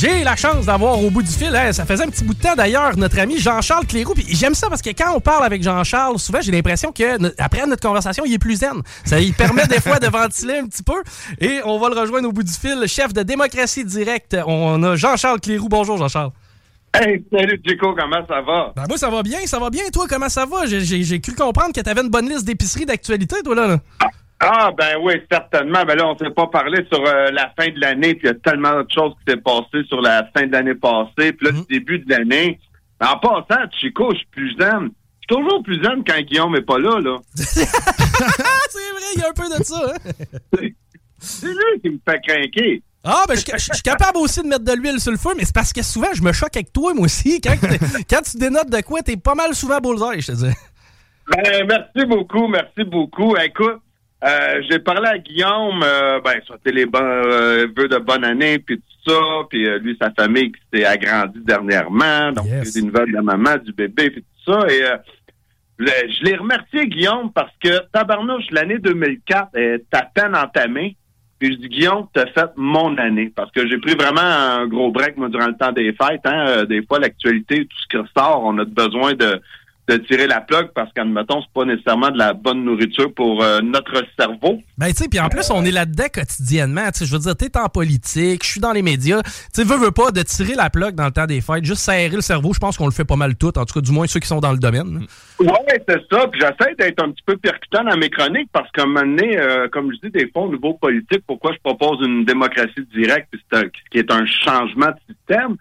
J'ai la chance d'avoir au bout du fil, hein, ça faisait un petit bout de temps d'ailleurs, notre ami Jean-Charles Cléroux. Puis j'aime ça parce que quand on parle avec Jean-Charles, souvent j'ai l'impression que no- après notre conversation, il est plus zen. Ça lui permet des fois de ventiler un petit peu. Et on va le rejoindre au bout du fil, chef de démocratie directe. On a Jean-Charles Cléroux. Bonjour Jean-Charles. Hey, salut Chico, comment ça va? Ben moi ça va bien, ça va bien. Toi, comment ça va? J'ai cru comprendre que t'avais une bonne liste d'épiceries d'actualité, toi là. là. Ah, ben oui, certainement. Ben là, on s'est pas parlé sur euh, la fin de l'année, puis il y a tellement de choses qui s'est passé sur la fin de l'année passée, puis là, le début de l'année. En passant, Chico, je suis plus zen. Je suis toujours plus zen quand Guillaume est pas là, là. C'est vrai, il y a un peu de ça. hein? C'est lui qui me fait craquer. Ah, ben, je suis capable aussi de mettre de l'huile sur le feu, mais c'est parce que souvent, je me choque avec toi, moi aussi. Quand, quand tu dénotes de quoi, t'es pas mal souvent bullseye, je te dis. Ben, merci beaucoup, merci beaucoup. Écoute, euh, j'ai parlé à Guillaume, euh, ben, souhaiter les bons euh, vœux de bonne année, puis tout ça, puis euh, lui, sa famille qui s'est agrandie dernièrement, donc Yes. des nouvelles de la maman, du bébé, puis tout ça, et euh, le- je l'ai remercié, Guillaume, parce que, tabarnouche, l'année 2004 est à peine entamée, puis je dis, Guillaume, t'as fait mon année, parce que j'ai pris vraiment un gros break, moi, durant le temps des fêtes, hein, des fois, l'actualité, tout ce qui ressort, on a besoin de de tirer la plug parce qu'admettons, c'est pas nécessairement de la bonne nourriture pour euh, notre cerveau. Ben, tu sais, puis en plus, on est là-dedans quotidiennement. Tu je veux dire, t'es en politique, je suis dans les médias. Tu sais, veux, veux pas de tirer la plug dans le temps des fêtes, juste serrer le cerveau, je pense qu'on le fait pas mal tout, en tout cas, du moins ceux qui sont dans le domaine. Ouais, c'est ça. Puis j'essaie d'être un petit peu percutant dans mes chroniques parce qu'à un moment donné, euh, comme je dis, des fois, au niveau politique, pourquoi je propose une démocratie directe, puis c'est un- qui est un changement de système?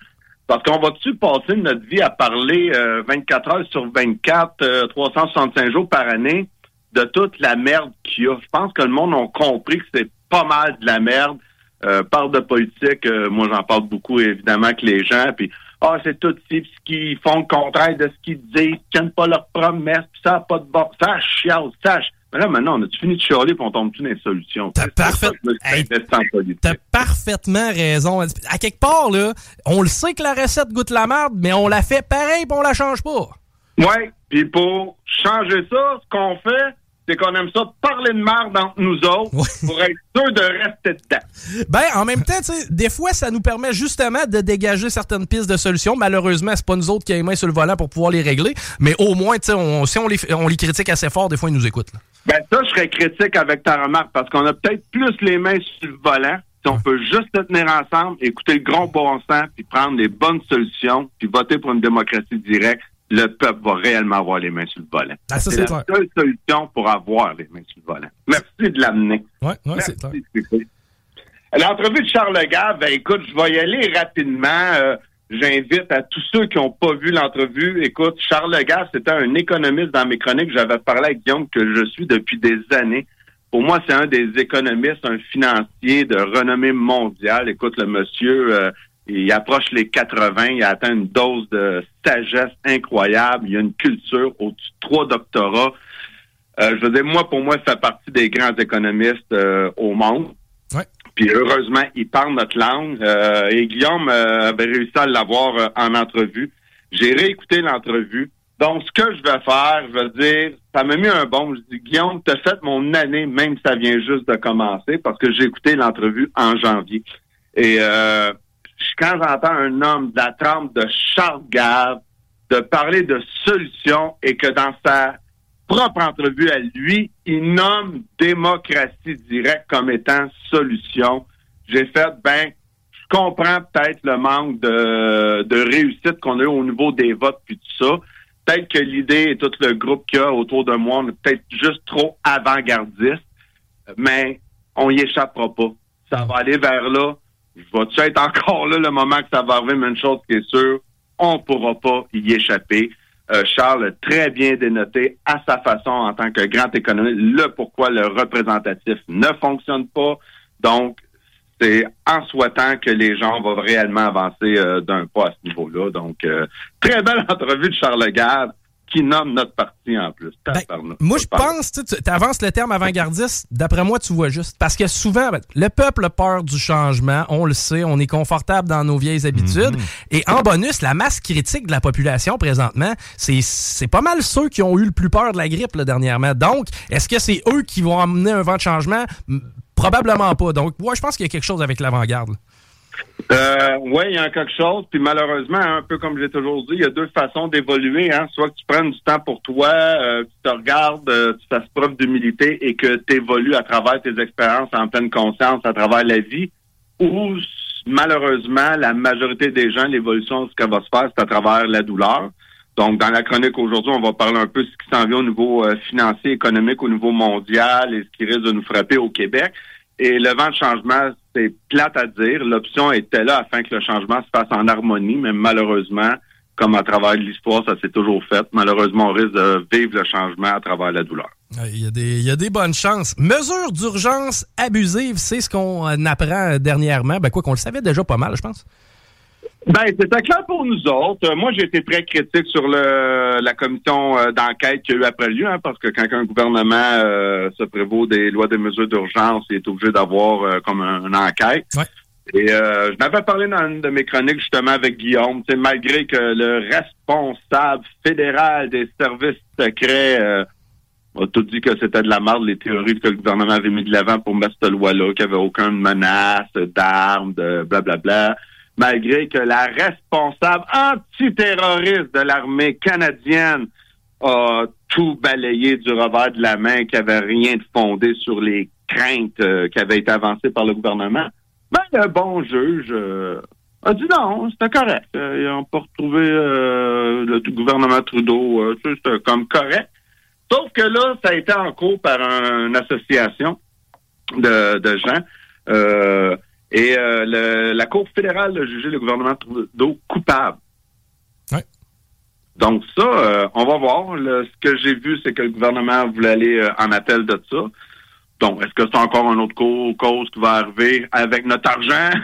Parce qu'on va-tu passer notre vie à parler euh, 24 heures sur 24, euh, 365 jours par année de toute la merde qu'il y a? Je pense que le monde a compris que c'est pas mal de la merde. Euh, parle de politique, euh, moi j'en parle beaucoup évidemment que les gens, puis ah c'est tout ci, ce qu'ils font le contraire de ce qu'ils disent, ils tiennent pas leurs promesses, puis ça a pas de bon, ça chiale, ça. Mais là maintenant on a fini de chialer, puis on tombe tout dans les solutions? T'as parfait- Hey, parfaitement raison. À quelque part, là, on le sait que la recette goûte la merde, mais on la fait pareil, puis on la change pas. Ouais, puis pour changer ça, ce qu'on fait, c'est qu'on aime ça parler de merde entre nous autres Ouais. pour être sûr de rester dedans. Ben, en même temps, tu sais, des fois, ça nous permet justement de dégager certaines pistes de solutions. Malheureusement, c'est pas nous autres qui avons les mains sur le volant pour pouvoir les régler. Mais au moins, tu sais, on- si on les, on les critique assez fort, des fois, ils nous écoutent. là. Ben ça, je serais critique avec ta remarque parce qu'on a peut-être plus les mains sur le volant. Si on peut juste se tenir ensemble, écouter le gros bon sens, puis prendre les bonnes solutions, puis voter pour une démocratie directe, le peuple va réellement avoir les mains sur le volant. Ah, ça, c'est la clair. seule solution pour avoir les mains sur le volant. Merci de l'amener. Ouais, ouais, c'est clair. L'entrevue de Charles Gave, ben écoute, je vais y aller rapidement. Euh, J'invite à tous ceux qui n'ont pas vu l'entrevue. Écoute, Charles Gave, c'était un économiste dans mes chroniques. J'avais parlé avec Guillaume que je suis depuis des années. Pour moi, c'est un des économistes, un financier de renommée mondiale. Écoute, le monsieur, euh, il approche les 80, il a atteint une dose de sagesse incroyable. Il a une culture au-dessus de trois doctorats. Euh, je veux dire, moi, pour moi, ça fait partie des grands économistes euh, au monde. Puis heureusement, il parle notre langue. Euh, et Guillaume euh, avait réussi à l'avoir euh, en entrevue. J'ai réécouté l'entrevue. Donc, ce que je vais faire, je vais dire, ça m'a mis un bon. Je dis, Guillaume, t'as fait mon année, même si ça vient juste de commencer, parce que j'ai écouté l'entrevue en janvier. Et euh, quand j'entends un homme de la trempe de Charles Gave de parler de solutions et que dans sa propre entrevue à lui, il nomme démocratie directe comme étant solution. j'ai fait, ben, je comprends peut-être le manque de, de réussite qu'on a eu au niveau des votes puis tout ça. Peut-être que l'idée et tout le groupe qu'il y a autour de moi, on est peut-être juste trop avant-gardiste, mais on y échappera pas. Ça va aller vers là. Je vais-tu être encore là le moment que ça va arriver, mais une chose qui est sûre, on pourra pas y échapper. Euh, Charles très bien dénoté à sa façon en tant que grand économiste le pourquoi le représentatif ne fonctionne pas. Donc, c'est en souhaitant que les gens vont réellement avancer euh, d'un pas à ce niveau-là. Donc, euh, très belle entrevue de Charles Garde qui nomme notre parti en plus. Ben, moi, je pense, tu avances le terme avant-gardiste, d'après moi, tu vois juste. Parce que souvent, ben, le peuple a peur du changement, on le sait, on est confortable dans nos vieilles habitudes. Mhm. Et en bonus, la masse critique de la population présentement, c'est pas mal ceux qui ont eu le plus peur de la grippe là, dernièrement. Donc, est-ce que c'est eux qui vont amener un vent de changement? Probablement pas. Donc, moi, je pense qu'il y a quelque chose avec l'avant-garde. Euh, oui, il y a quelque chose. Puis malheureusement, un peu comme j'ai toujours dit, il y a deux façons d'évoluer. Hein. Soit que tu prennes du temps pour toi, euh, tu te regardes, euh, tu fasses preuve d'humilité et que tu évolues à travers tes expériences en pleine conscience, à travers la vie. Ou malheureusement, la majorité des gens, l'évolution, ce qu'elle va se faire, c'est à travers la douleur. Donc, dans la chronique aujourd'hui, on va parler un peu de ce qui s'en vient au niveau euh, financier, économique, au niveau mondial et ce qui risque de nous frapper au Québec. Et le vent de changement, c'est plate à dire. L'option était là afin que le changement se fasse en harmonie, mais malheureusement, comme à travers l'histoire, ça s'est toujours fait. Malheureusement, on risque de vivre le changement à travers la douleur. Il y a des, il y a des bonnes chances. Mesures d'urgence abusives, c'est ce qu'on apprend dernièrement. Ben quoi qu'on le savait déjà pas mal, je pense. Ben, c'était clair pour nous autres. Moi, j'ai été très critique sur le, la commission euh, d'enquête qu'il y a eu après lieu, hein, parce que quand un gouvernement euh, se prévaut des lois de mesures d'urgence, il est obligé d'avoir euh, comme une enquête. Et je m'avais parlé dans une de mes chroniques justement avec Guillaume, malgré que le responsable fédéral des services secrets a tout dit que c'était de la merde, les théories que le gouvernement avait mis de l'avant pour mettre cette loi-là, qu'il n'y avait aucune menace d'armes, de blablabla. Bla, bla malgré que la responsable antiterroriste de l'armée canadienne a tout balayé du revers de la main, qu'il n'y avait rien de fondé sur les craintes euh, qui avaient été avancées par le gouvernement. Ben, le bon juge euh, a dit non, c'était correct. Euh, ils n'ont pas retrouvé le gouvernement Trudeau, c'était comme correct. Sauf que là, ça a été en cours par une association de, de gens. Et euh, la Cour fédérale a jugé le gouvernement Trudeau coupable. Donc ça, euh, on va voir. ce que j'ai vu, c'est que le gouvernement voulait aller euh, en appel de ça. Donc, est-ce que c'est encore un autre cause qui va arriver avec notre argent?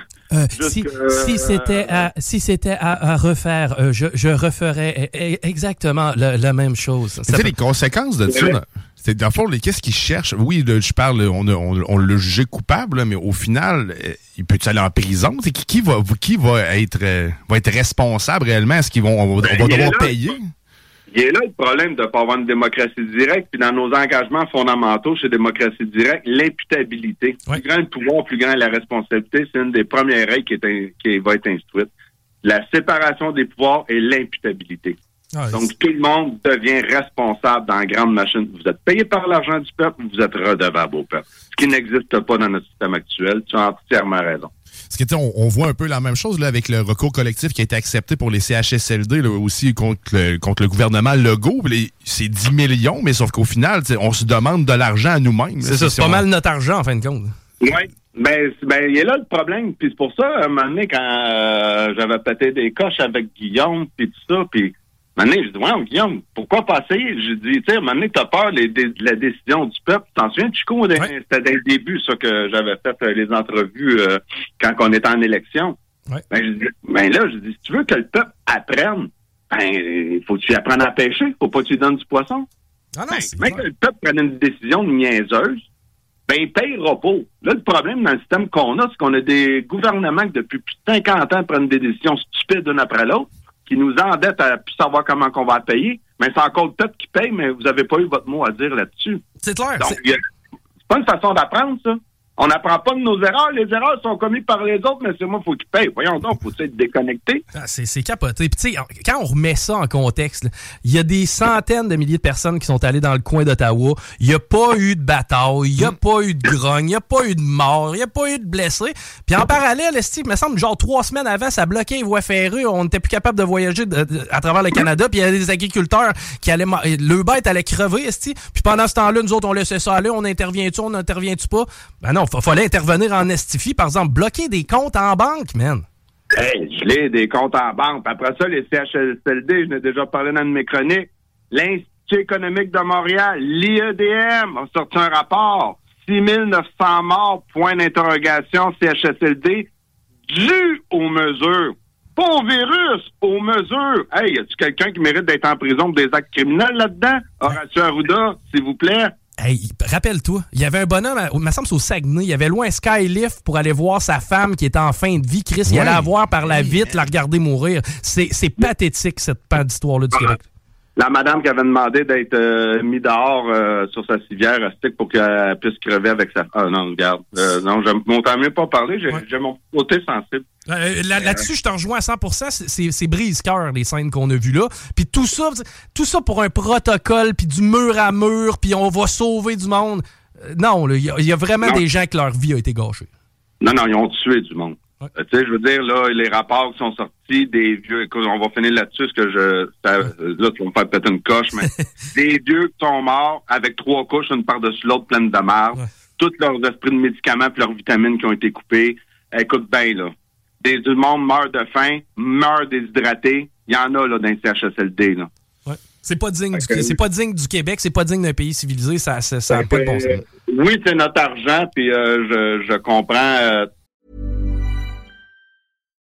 si, c'était à, si c'était à, refaire, je, je referais e, e, exactement la, même chose. C'est les conséquences de ça. C'est dans le fond, qu'est-ce qu'ils cherchent? Oui, je parle, on, on, on l'a jugé coupable, mais au final, euh, il peut aller en prison? Qui, qui, va, qui va être euh, va être responsable réellement? Est-ce qu'ils vont on va, ben, devoir payer? Il est là le problème de ne pas avoir une démocratie directe. Puis dans nos engagements fondamentaux chez démocratie directe, l'imputabilité. Plus grand le pouvoir, plus grand la responsabilité, c'est une des premières règles qui, est, qui va être instruite. La séparation des pouvoirs et l'imputabilité. Ah, Donc, tout le monde devient responsable dans la grande machine. Vous êtes payé par l'argent du peuple, vous êtes redevable au peuple. Ce qui n'existe pas dans notre système actuel. Tu as entièrement raison. Parce que, on, on, voit un peu la même chose là, avec le recours collectif qui a été accepté pour les CHSLD là, aussi contre le, contre le gouvernement Legault. C'est 10 millions, mais sauf qu'au final, on se demande de l'argent à nous-mêmes. C'est ça, c'est pas mal notre argent en fin de compte. Oui. Ben, ben, il est là le problème. Puis c'est pour ça, à un moment donné, quand euh, j'avais pété des coches avec Guillaume, puis tout ça, puis Maintenant, je dis, ouais, Guillaume, pourquoi passer? Je dis, tu sais, maintenant, t'as peur de la décision du peuple. T'en souviens, Chico, c'était dès le début, ça, que j'avais fait euh, les entrevues euh, quand on était en élection. Ben, je dis, ben là, je dis, si tu veux que le peuple apprenne, ben, il faut que tu apprennes à pêcher. Faut pas que tu lui donnes du poisson. Ah non, ben, que le peuple prenne une décision niaiseuse, ben, il payera pas. Là, le problème dans le système qu'on a, c'est qu'on a des gouvernements qui, depuis plus de 50 ans, prennent des décisions stupides d'une après l'autre qui nous endette à plus savoir comment qu'on va payer. Mais c'est encore le peuple qui paye, mais vous n'avez pas eu votre mot à dire là-dessus. C'est clair. Donc, c'est pas une façon d'apprendre, ça. On n'apprend pas de nos erreurs. Les erreurs sont commises par les autres, mais c'est moi, il faut qu'ils payent. Voyons donc, faut être déconnecté? Ah, c'est capoté. Puis, tu sais, quand on remet ça en contexte, il y a des centaines de milliers de personnes qui sont allées dans le coin d'Ottawa. Il n'y a pas eu de bataille, il n'y a mm. pas eu de grogne, il n'y a pas eu de mort, il n'y a pas eu de blessés. Puis en parallèle, Steve, il me semble, genre trois semaines avant, ça bloquait les voies ferrées. On n'était plus capable de voyager à travers le Canada. Puis il y avait des agriculteurs qui allaient... Le bête allait crever, Steve. Puis pendant ce temps-là, nous autres, on laissait ça aller. On intervient-tu, on intervient-tu pas? Ben non, il fallait intervenir en estifie, par exemple, bloquer des comptes en banque, man. Hey, je l'ai, des comptes en banque. Après ça, les CHSLD, je n'ai déjà parlé dans une de mes chroniques. L'Institut économique de Montréal, l'IEDM, a sorti un rapport. 6900 morts, point d'interrogation, CHSLD, dû aux mesures. Pas au virus, aux mesures. Hey, y a-tu quelqu'un qui mérite d'être en prison pour des actes criminels là-dedans? Horacio Arruda, s'il vous plaît. Hey, rappelle-toi, il y avait un bonhomme, il me semble c'est au Saguenay, il avait loin un skylift pour aller voir sa femme qui était en fin de vie. Chris, il allait la voir par la vitre, la regarder mourir. C'est pathétique, cette d'histoire-là du Québec. La madame qui avait demandé d'être euh, mise dehors euh, sur sa civière pour qu'elle puisse crever avec sa... Ah non, regarde. Euh, non, je m'entends mieux pas parler, j'ai mon côté sensible. Euh, là-dessus, je t'en rejoins à 100%. C'est brise-cœur, les scènes qu'on a vues là. Puis tout ça, tout ça pour un protocole, puis du mur à mur, puis on va sauver du monde. Euh, non, il y, a vraiment des gens que leur vie a été gâchée. Non, non, ils ont tué du monde. Euh, tu sais, je veux dire, là, les rapports qui sont sortis des vieux, écoute, on va finir là-dessus, parce que je, là, tu vas me faire peut-être une coche, mais des vieux qui sont morts avec trois couches, une par-dessus l'autre pleine de marde, tous leurs esprits de médicaments puis leurs vitamines qui ont été coupées. Écoute bien, là des, du monde meurt de faim, meurt déshydraté. Il y en a là, dans le CHSLD. Là. Ouais. C'est pas digne du, c'est pas digne du Québec, c'est pas digne d'un pays civilisé, ça ça, ça a pas de bon sens. oui, c'est notre argent, puis euh, je, je comprends. Euh...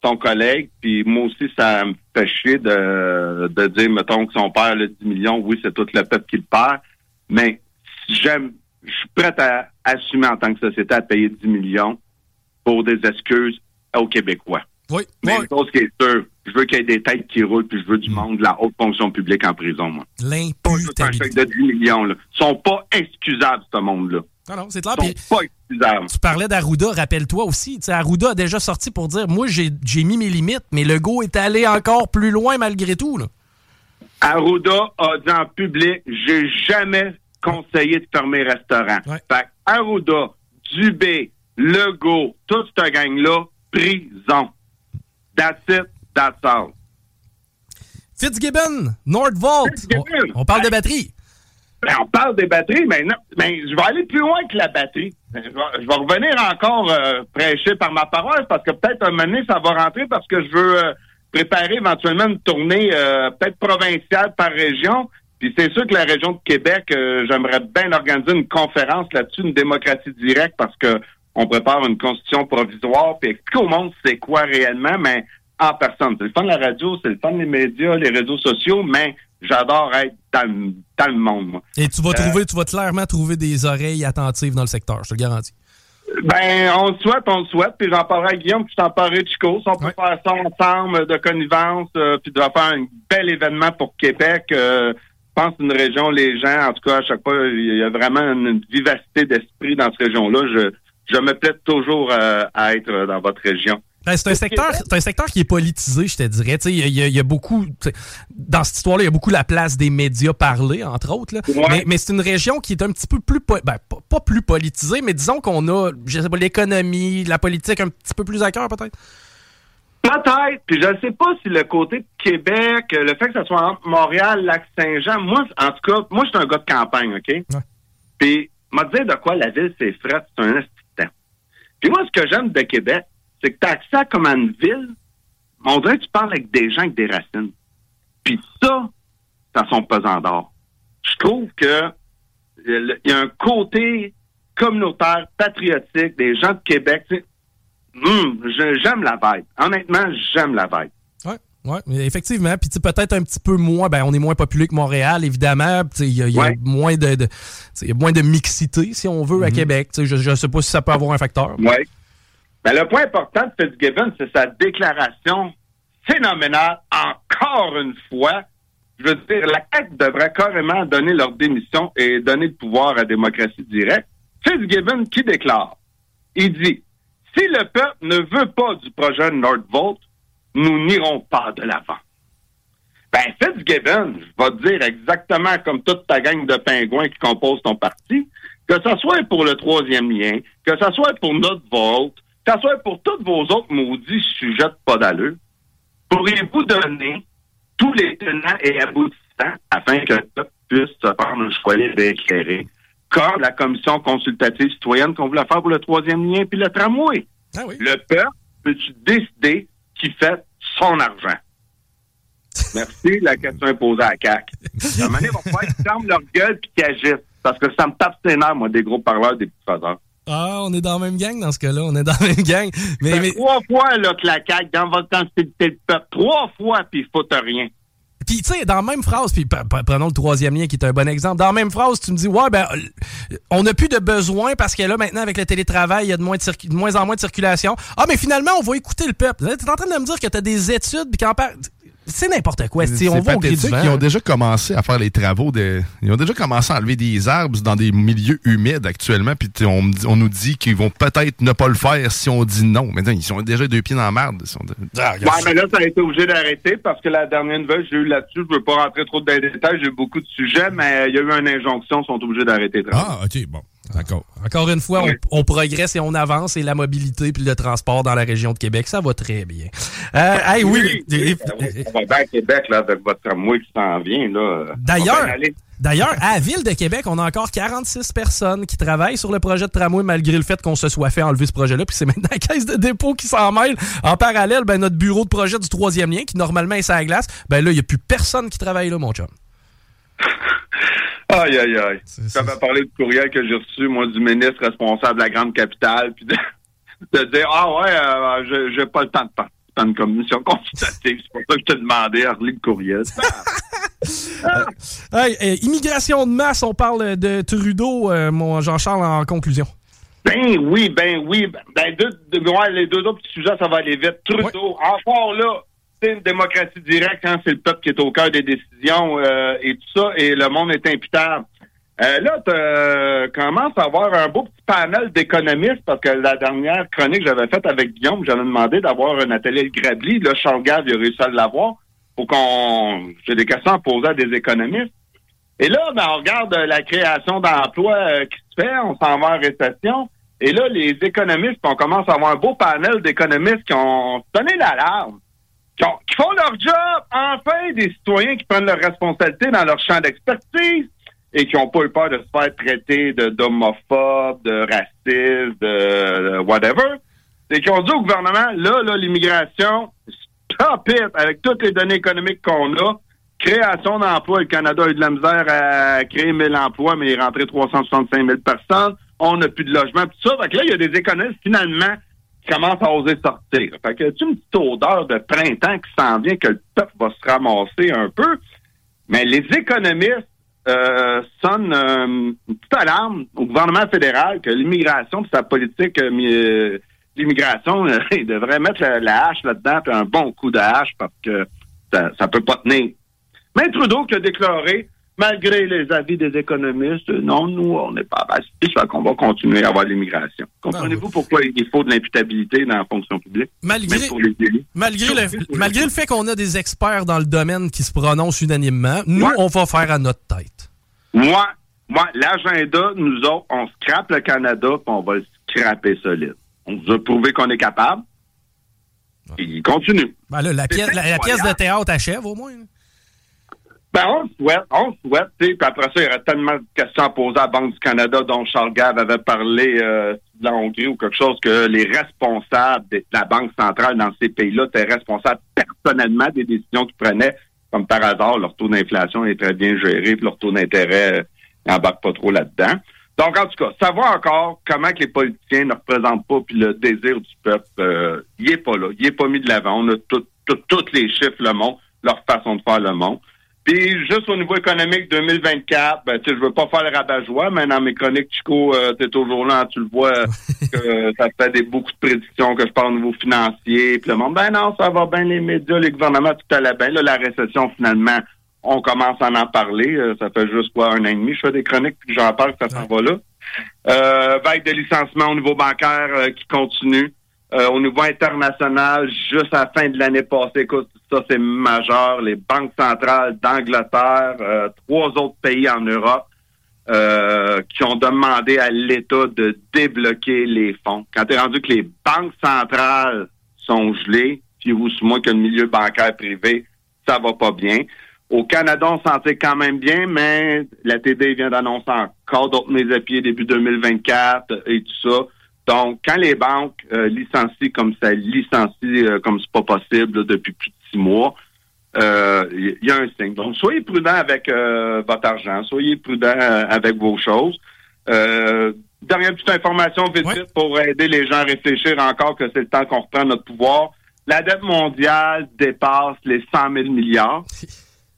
Ton collègue, puis moi aussi, ça me fait chier de, de dire, mettons, que son père le 10 millions, oui, c'est tout le peuple qui le perd, mais j'aime, je suis prêt à assumer en tant que société à payer 10 millions pour des excuses aux Québécois. Oui. Mais une chose qui est sûre, je veux qu'il y ait des têtes qui roulent, puis je veux du mm. monde de la haute fonction publique en prison, moi. L'imputabilité. de 10 millions, là. Ils sont pas excusables, ce monde-là. Non, non, c'est clair. tu parlais d'Arruda, rappelle-toi aussi. Arruda a déjà sorti pour dire Moi, j'ai mis mes limites, mais le go est allé encore plus loin malgré tout. Là. Arruda a dit en public J'ai jamais conseillé de fermer restaurant. Fait Arruda, Dubé, Legault, toute cette gang-là, prison. That's it, that's all. Fitzgibbon, Nordvolt, on, parle de batterie. Ben, on parle des batteries, mais non, ben, je vais aller plus loin que la batterie. Ben, je vais, revenir encore euh, prêcher par ma paroisse parce que peut-être un moment donné, ça va rentrer parce que je veux euh, préparer éventuellement une tournée euh, peut-être provinciale par région. Puis c'est sûr que la région de Québec, j'aimerais bien organiser une conférence là-dessus, une démocratie directe, parce que on prépare une constitution provisoire, puis expliquer au monde c'est quoi réellement, mais en personne. C'est le fun de la radio, c'est le fun des médias, les réseaux sociaux, mais j'adore être dans, le monde, moi. Et tu vas euh, trouver, tu vas clairement trouver des oreilles attentives dans le secteur, je te le garantis. Ben, on le souhaite, on le souhaite, puis j'en parlerai à Guillaume, puis je t'en parlerai de Chico. Si on peut faire ça ensemble, de connivence, euh, puis de faire un bel événement pour Québec, euh, je pense une région, les gens, en tout cas, à chaque fois, il y a vraiment une vivacité d'esprit dans cette région-là. Je, je me plais toujours à être dans votre région. Ben, c'est un secteur, c'est un secteur qui est politisé, je te dirais. Il y, a- il y a beaucoup, dans cette histoire-là, il y a beaucoup la place des médias parlés, entre autres. là. Ouais. Mais, mais c'est une région qui est un petit peu plus, po- ben, pas, pas plus politisée, mais disons qu'on a, je sais pas, l'économie, la politique un petit peu plus à cœur, peut-être? Peut-être. Puis je ne sais pas si le côté de Québec, euh, le fait que ça soit entre Montréal, Lac-Saint-Jean, moi, en tout cas, moi, je suis un gars de campagne, OK? Puis, m'a dire de quoi la ville, c'est frais, c'est un assistant. Puis moi, ce que j'aime de Québec, c'est que tu as accès à comme à une ville, mais on dirait que tu parles avec des gens avec des racines. Puis ça, ça son pesant d'or. Je trouve que il y a un côté communautaire, patriotique, des gens de Québec. hum, j'aime la vibe. Honnêtement, j'aime la vibe. Ouais, mais effectivement. Puis tu sais, peut-être un petit peu moins, ben on est moins populaire que Montréal, évidemment. Il y a, y moins de, de- y a moins de mixité, si on veut, à Québec. Tu sais, Je, je sais pas si ça peut avoir un facteur. Oui. Ben, le point important de Fitzgibbon, c'est sa déclaration phénoménale, encore une fois. Je veux dire, la CAQ devrait carrément donner leur démission et donner le pouvoir à démocratie directe. Fitzgibbon qui déclare, il dit, si le peuple ne veut pas du projet Nordvolt, nous n'irons pas de l'avant. Ben, Fitzgibbon, je vais te dire exactement comme toute ta gang de pingouins qui composent ton parti, que ce soit pour le troisième lien, que ce soit pour notre vote, que ce soit pour tous vos autres maudits sujets de pas d'allure, pourriez-vous donner tous les tenants et aboutissants afin que le peuple puisse se faire un choix libre et éclairé, comme la commission consultative citoyenne qu'on voulait faire pour le troisième lien puis le tramway? Ah oui. Le peuple peut-tu décider qui fait son argent? Merci, la question est posée à CAC. Un moment donné, il va falloir qu'ils ferment leur gueule puis qu'ils agissent. Parce que ça me tape ses nerfs, moi, des gros parleurs, des petits faiseurs. Ah, on est dans la même gang dans ce cas-là. On est dans la même gang. Mais, fait Trois fois, là, que la CAQ, dans votre temps, c'était le peuple. Trois fois, puis il faut rien. Puis, tu sais, dans la même phrase, puis pre- pre- prenons le troisième lien qui est un bon exemple. Dans la même phrase, tu me dis, ouais, ben, euh, on n'a plus de besoin parce que là, maintenant, avec le télétravail, il y a de moins, de circu- de moins en moins de circulation. Ah, mais finalement, on va écouter le peuple. Tu es en train de me dire que tu as des études, puis qu'en C'est n'importe quoi. C'est On va. Ils ont déjà commencé à faire les travaux de. Ils ont déjà commencé à enlever des arbres dans des milieux humides actuellement. Puis on, nous dit qu'ils vont peut-être ne pas le faire si on dit non. Mais ils sont déjà deux pieds dans la merde. De- Ah, regarde Ouais, ça. mais là, ça a été obligé d'arrêter parce que la dernière nouvelle que j'ai eue là-dessus, je veux pas rentrer trop dans les détails, j'ai eu beaucoup de sujets, mais il y a eu une injonction, ils sont obligés d'arrêter. de travailler. Ah, ok, bon. D'accord. Encore une fois, Oui. on, on progresse et on avance et la mobilité puis le transport dans la région de Québec, ça va très bien. Euh, hey, oui. oui, à Québec, là, avec votre tramway qui s'en vient, là. D'ailleurs. D'ailleurs, à la Ville de Québec, on a encore 46 personnes qui travaillent sur le projet de tramway malgré le fait qu'on se soit fait enlever ce projet-là. Puis c'est maintenant la caisse de dépôt qui s'en mêle. En parallèle, ben, notre bureau de projet du troisième lien, qui normalement est sur la glace, ben là, il n'y a plus personne qui travaille là, mon chum. Aïe, aïe, aïe. C'est- J'avais parlé du courriel que j'ai reçu, moi, du ministre responsable de la grande capitale, puis de, de dire, ah ouais, euh, je- j'ai pas le temps de participer à une commission consultative. C'est pour ça que je te demandais à relire le courriel. Hey, euh, immigration de masse, on parle de Trudeau, euh, mon Jean-Charles, en conclusion. Ben oui, ben oui. Ben, deux, deux- ouais, les deux autres petits sujets, ça va aller vite. Trudeau, encore là, une démocratie directe, hein, c'est le peuple qui est au cœur des décisions euh, et tout ça, et le monde est imputable. Euh, là, tu euh, commences à avoir un beau petit panel d'économistes, parce que la dernière chronique que j'avais faite avec Guillaume, j'avais demandé d'avoir un atelier de Grabli. Là, Charles il a réussi à l'avoir. Pour qu'on... J'ai des questions à poser à des économistes. Et là, ben, on regarde la création d'emplois qui se fait, on s'en va en récession. Et là, les économistes, on commence à avoir un beau panel d'économistes qui ont sonné l'alarme, qui, ont- qui font leur job, enfin, des citoyens qui prennent leurs responsabilités dans leur champ d'expertise et qui n'ont pas eu peur de se faire traiter de d'homophobes, de racistes, de, de whatever. Et qui ont dit au gouvernement, là, là, l'immigration, stop it, avec toutes les données économiques qu'on a, création d'emplois, le Canada a eu de la misère à créer 1000 emplois, mais il est rentré 365 000 personnes. On n'a plus de logement, tout ça. Fait que là, il y a des économistes, finalement, qui commencent à oser sortir. Fait que tu une petite odeur de printemps qui s'en vient, que le peuple va se ramasser un peu. Mais les économistes euh, sonnent euh, une petite alarme au gouvernement fédéral que l'immigration, sa politique euh, mi- euh, il devrait mettre la, la hache là-dedans, puis un bon coup de hache, parce que ça, ça peut pas tenir. Mais Trudeau qui a déclaré malgré les avis des économistes, non, nous, on n'est pas ça qu'on va continuer à avoir l'immigration. Comprenez-vous ah pourquoi il faut de l'imputabilité dans la fonction publique? Malgré, malgré, le, malgré le fait qu'on a des experts dans le domaine qui se prononcent unanimement, nous, on va faire à notre tête. Moi, moi, l'agenda, nous autres, on scrape le Canada, puis on va le scraper solide. On vous a prouvé qu'on est capable. Et il continue. Ben là, la, pièce, la, pièce de théâtre achève, au moins. Ben, on souhaite, on souhaite, tu puis après ça, il y aurait tellement de questions à poser à la Banque du Canada dont Charles Gave avait parlé euh, de la Hongrie ou quelque chose, que les responsables de la Banque centrale dans ces pays-là étaient responsables personnellement des décisions qu'ils prenaient. Comme par hasard, leur taux d'inflation est très bien géré, puis leur taux d'intérêt euh, n'embarque pas trop là-dedans. Donc, en tout cas, savoir encore comment que les politiciens ne représentent pas, puis le désir du peuple, euh, il est pas là, il est pas mis de l'avant. On a tous les chiffres le montrent, leur façon de faire le monde. Puis juste au niveau économique 2024, ben tu sais, je veux pas faire le rabat-joie, mais dans mes chroniques, Chico, euh, tu es toujours là, tu le vois, que ça fait des beaucoup de prédictions que je parle au niveau financier. Puis le monde, ben non, ça va bien les médias, les gouvernements, tout allait bien. Là, la récession, finalement, on commence à en parler. Euh, ça fait juste quoi, un an et demi, je fais des chroniques, puis j'en parle, ça s'en va là. Euh, vague de licenciement au niveau bancaire euh, qui continue. Euh, au niveau international, juste à la fin de l'année passée, écoute, ça c'est majeur. Les banques centrales d'Angleterre, euh, trois autres pays en Europe euh, qui ont demandé à l'État de débloquer les fonds. Quand tu es rendu que les banques centrales sont gelées, puis vous, moins que le milieu bancaire privé, ça va pas bien. Au Canada, on s'en tire quand même bien, mais la TD vient d'annoncer encore d'autres mises à pied début 2024 et tout ça. Donc, quand les banques euh, licencient comme ça licencient euh, comme c'est pas possible depuis plus de six mois, il euh, y, a un signe. Donc, soyez prudent avec votre argent, soyez prudent avec vos choses. dernière petite information vite vite pour aider les gens à réfléchir encore que c'est le temps qu'on reprend notre pouvoir. La dette mondiale dépasse les 100 000 milliards.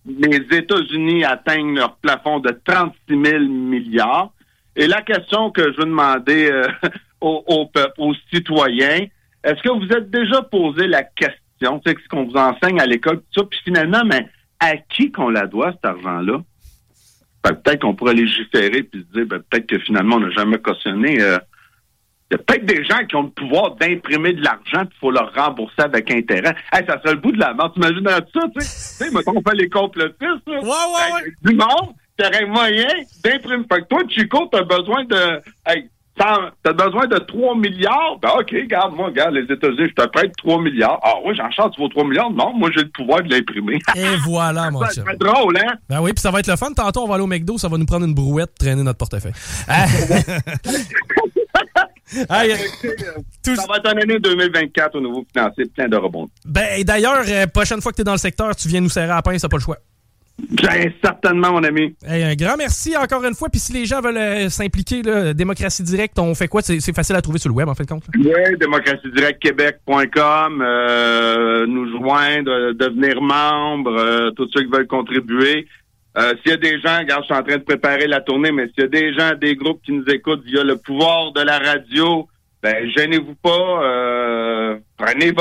Les États-Unis atteignent leur plafond de 36 000 milliards. Et la question que je veux demander au, peuple, aux citoyens. Est-ce que vous êtes déjà posé la question, c'est ce qu'on vous enseigne à l'école, tout ça, puis finalement, mais à qui qu'on la doit, cet argent-là? Ben, peut-être qu'on pourrait légiférer puis se dire, ben, peut-être que finalement, on n'a jamais cautionné. Euh, il y a peut-être des gens qui ont le pouvoir d'imprimer de l'argent, il faut leur rembourser avec intérêt. Hey, ça serait le bout de la mort. T'imagines ça, tu sais? Tu sais, mettons, on fait les complotistes, là. Ouais, ouais, ouais. Du monde, t'aurais moyen d'imprimer. Fait que toi, Chico, t'as besoin de, hey, T'as besoin de 3 milliards? Ben, OK, regarde, moi, regarde, les États-Unis, je te prête 3 milliards. Ah oui, j'en chante, tu vaux 3 milliards? Non, moi, j'ai le pouvoir de l'imprimer. Et voilà, mon cher. C'est drôle, hein? Ben oui, puis ça va être le fun. Tantôt, on va aller au McDo, ça va nous prendre une brouette, traîner notre portefeuille. Euh, ça va être une année 2024 au niveau financier, plein de rebonds. Ben, d'ailleurs, euh, prochaine fois que tu es dans le secteur, tu viens nous serrer à la pince, t'as pas le choix. Bien, certainement, mon ami. un grand merci encore une fois. Puis si les gens veulent euh, s'impliquer, Démocratie Directe, on fait quoi? C'est facile à trouver sur le web, en fait, compte. Oui, démocratiedirectquebec.com, euh, nous joindre, euh, devenir membre, tous ceux qui veulent contribuer. s'il y a des gens, regarde, je suis en train de préparer la tournée, mais s'il y a des gens, des groupes qui nous écoutent via le pouvoir de la radio, ben gênez-vous pas, prenez,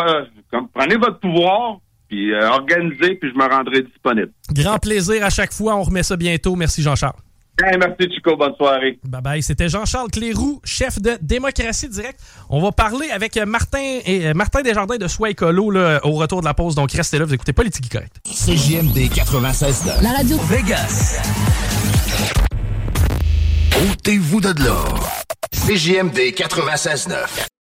prenez votre pouvoir, puis euh, organiser, puis je me rendrai disponible. Grand plaisir à chaque fois. On remet ça bientôt. Merci, Jean-Charles. merci, Chico. Bonne soirée. Bye bye. C'était Jean-Charles Cléroux, chef de Démocratie Directe. On va parler avec Martin et euh, Martin Desjardins de Soi Écolo au retour de la pause. Donc, restez là. Vous écoutez Politique Correct. CJMD 96 La radio. Vegas. Ôtez-vous de l'or. CJMD 96.9.